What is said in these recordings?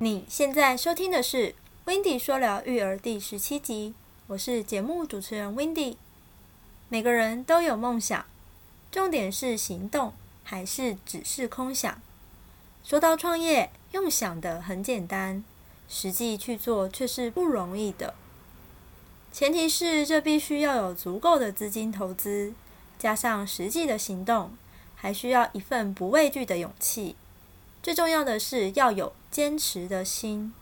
你现在收听的是《Windy 说聊育儿》第十七集，我是节目主持人 Windy。每个人都有梦想，重点是行动还是只是空想？说到创业，用想的很简单，实际去做却是不容易的。前提是这必须要有足够的资金投资，加上实际的行动，还需要一份不畏惧的勇气。最重要的是要有坚持的心，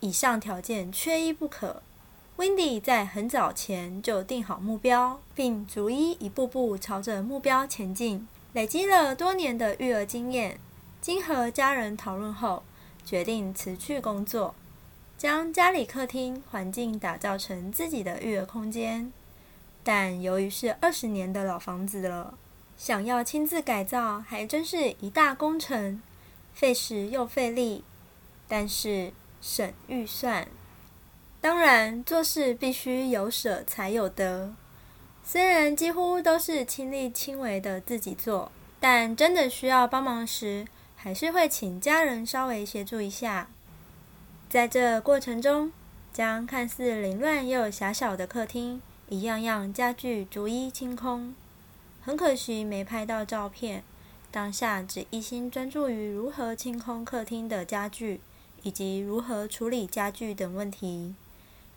以上条件缺一不可。Wendy 在很早前就定好目标，并逐一一步步朝着目标前进。累积了多年的育儿经验，经和家人讨论后，决定辞去工作，将家里客厅环境打造成自己的育儿空间。但由于是二十年的老房子了，想要亲自改造，还真是一大工程。费时又费力，但是省预算。当然，做事必须有舍才有得。虽然几乎都是亲力亲为的自己做，但真的需要帮忙时，还是会请家人稍微协助一下。在这过程中，将看似凌乱又狭小的客厅，一样样家具逐一清空。很可惜，没拍到照片。当下只一心专注于如何清空客厅的家具，以及如何处理家具等问题。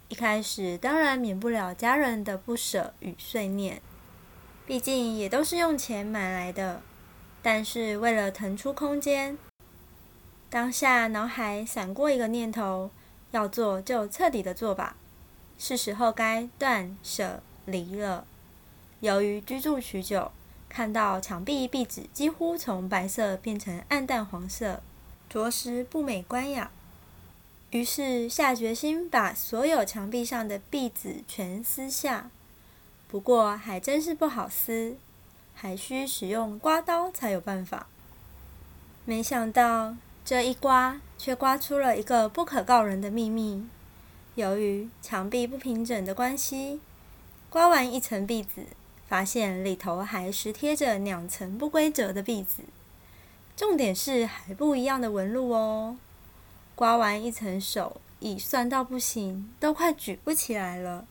一开始当然免不了家人的不舍与碎念，毕竟也都是用钱买来的。但是为了腾出空间，当下脑海闪过一个念头：要做就彻底的做吧，是时候该断舍离了。由于居住许久。看到墙壁壁纸几乎从白色变成暗淡黄色，着实不美观呀。于是下决心把所有墙壁上的壁纸全撕下。不过还真是不好撕，还需使用刮刀才有办法。没想到这一刮，却刮出了一个不可告人的秘密。由于墙壁不平整的关系，刮完一层壁纸。发现里头还实贴着两层不规则的壁纸，重点是还不一样的纹路哦。刮完一层手已酸到不行，都快举不起来了，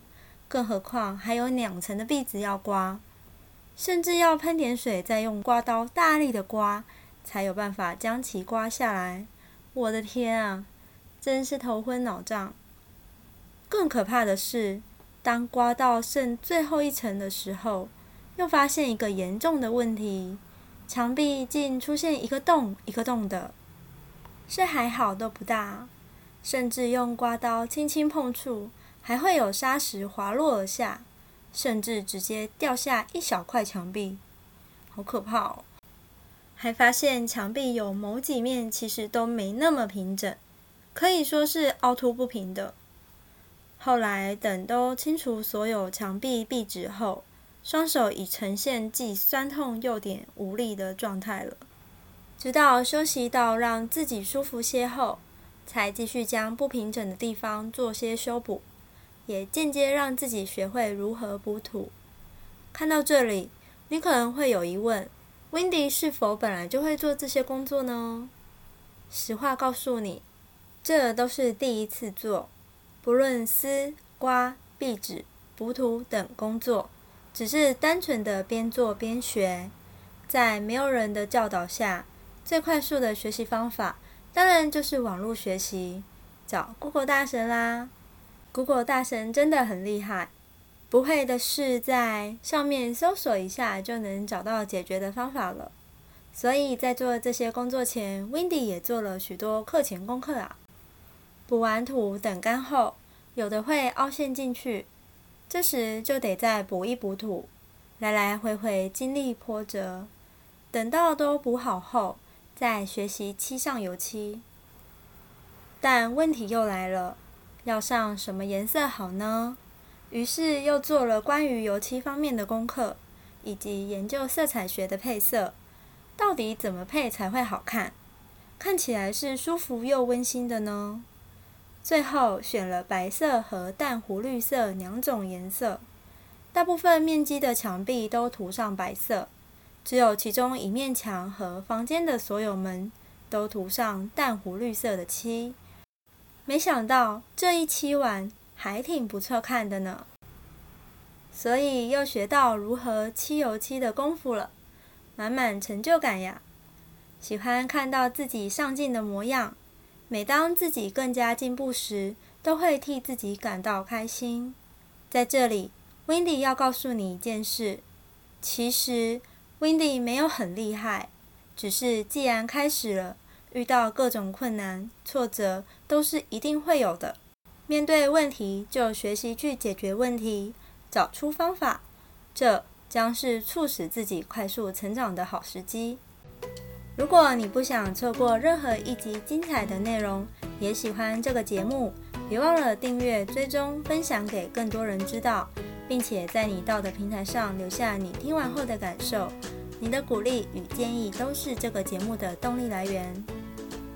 更何况还有两层的壁纸要刮，甚至要喷点水，再用刮刀大力的刮，才有办法将其刮下来。我的天啊，真是头昏脑胀。更可怕的是。当刮到剩最后一层的时候，又发现一个严重的问题：墙壁竟出现一个洞一个洞的。是还好都不大，甚至用刮刀轻轻碰触，还会有砂石滑落而下，甚至直接掉下一小块墙壁，好可怕哦！还发现墙壁有某几面其实都没那么平整，可以说是凹凸不平的。后来等都清除所有墙壁壁纸后，双手已呈现既酸痛又点无力的状态了。直到休息到让自己舒服些后，才继续将不平整的地方做些修补，也间接让自己学会如何补土。看到这里，你可能会有疑问：Wendy 是否本来就会做这些工作呢？实话告诉你，这都是第一次做。不论丝瓜、壁纸、补土等工作，只是单纯的边做边学。在没有人的教导下，最快速的学习方法，当然就是网络学习，找 Google 大神啦。Google 大神真的很厉害，不会的事在上面搜索一下就能找到解决的方法了。所以在做这些工作前，Wendy 也做了许多课前功课啊。补完土等干后，有的会凹陷进去，这时就得再补一补土，来来回回经历波折。等到都补好后，再学习漆上油漆。但问题又来了，要上什么颜色好呢？于是又做了关于油漆方面的功课，以及研究色彩学的配色，到底怎么配才会好看，看起来是舒服又温馨的呢？最后选了白色和淡湖绿色两种颜色，大部分面积的墙壁都涂上白色，只有其中一面墙和房间的所有门都涂上淡湖绿色的漆，没想到这一期完还挺不错看的呢，所以又学到如何漆油漆的功夫了，满满成就感呀！喜欢看到自己上进的模样，每当自己更加进步时，都会替自己感到开心。在这里，Wendy 要告诉你一件事：其实 Wendy 没有很厉害，只是既然开始了。遇到各种困难、挫折都是一定会有的。面对问题，就学习去解决问题，找出方法，这将是促使自己快速成长的好时机。如果你不想错过任何一集精彩的内容，也喜欢这个节目，别忘了订阅、追踪、分享给更多人知道，并且在你到的平台上留下你听完后的感受。你的鼓励与建议都是这个节目的动力来源。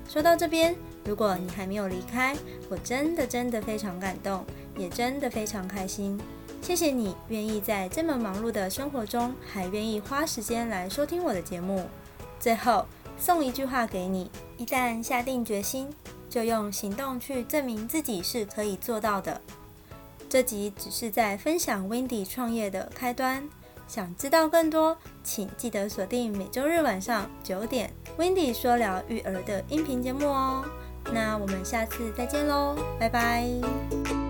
说到这边，如果你还没有离开，我真的真的非常感动，也真的非常开心。谢谢你愿意在这么忙碌的生活中，还愿意花时间来收听我的节目。最后送一句话给你：一旦下定决心，就用行动去证明自己是可以做到的。这集只是在分享 Wendy 创业的开端。想知道更多，请记得锁定每周日晚上九点，Wendy 说聊育儿的音频节目哦。那我们下次再见喽，拜拜。